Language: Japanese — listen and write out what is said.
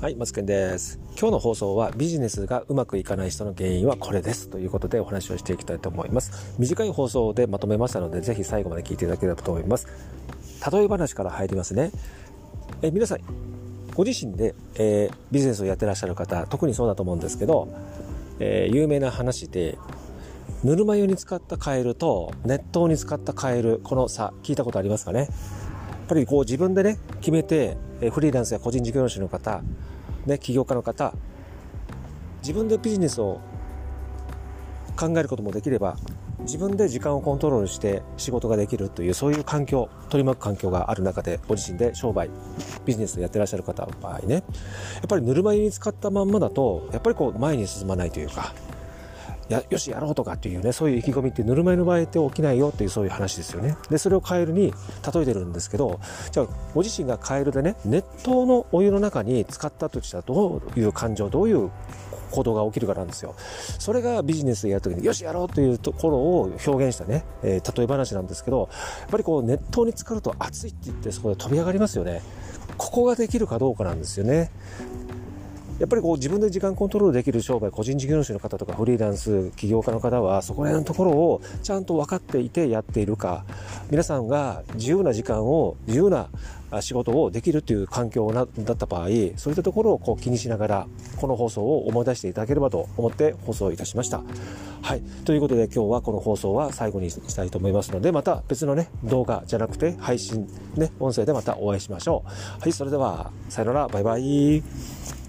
はい、マツケンです。今日の放送はビジネスがうまくいかない人の原因はこれですということでお話をしていきたいと思います。短い放送でまとめましたので、ぜひ最後まで聞いていただければと思います。例え話から入りますね。え皆さん、ご自身で、えー、ビジネスをやってらっしゃる方、特にそうだと思うんですけど、えー、有名な話で、ぬるま湯に使ったカエルと熱湯に使ったカエル、この差、聞いたことありますかね？やっぱりこう自分でね、決めて、フリーランスや個人事業主の方、ね、起業家の方、自分でビジネスを考えることもできれば、自分で時間をコントロールして仕事ができるという、そういう環境、取り巻く環境がある中で、ご自身で商売、ビジネスをやってらっしゃる方の場合ね、やっぱりぬるま湯に使ったまんまだと、やっぱりこう前に進まないというか、やよしやろうとかっていうねそういう意気込みってぬるま湯の場合って起きないよっていうそういう話ですよねでそれをカエルに例えてるんですけどじゃあご自身がカエルでね熱湯のお湯の中に使ったとしたらどういう感情どういう行動が起きるかなんですよ。それがビジネスでやるときに、よしやろうというところを表現したね、えー、例え話なんですけど、やっぱりこう熱湯に浸かると熱いって言ってそこで飛び上がりますよね。ここができるかどうかなんですよね。やっぱりこう自分で時間コントロールできる商売、個人事業主の方とかフリーランス、起業家の方はそこら辺のところをちゃんと分かっていてやっているか、皆さんが自由な時間を、自由な仕事をできるという環境だった場合、そういったところをこう気にしながら、この放送を思い出していただければと思って放送いたしました。はい。ということで今日はこの放送は最後にしたいと思いますので、また別のね、動画じゃなくて配信、ね、音声でまたお会いしましょう。はい。それでは、さよなら、バイバイ。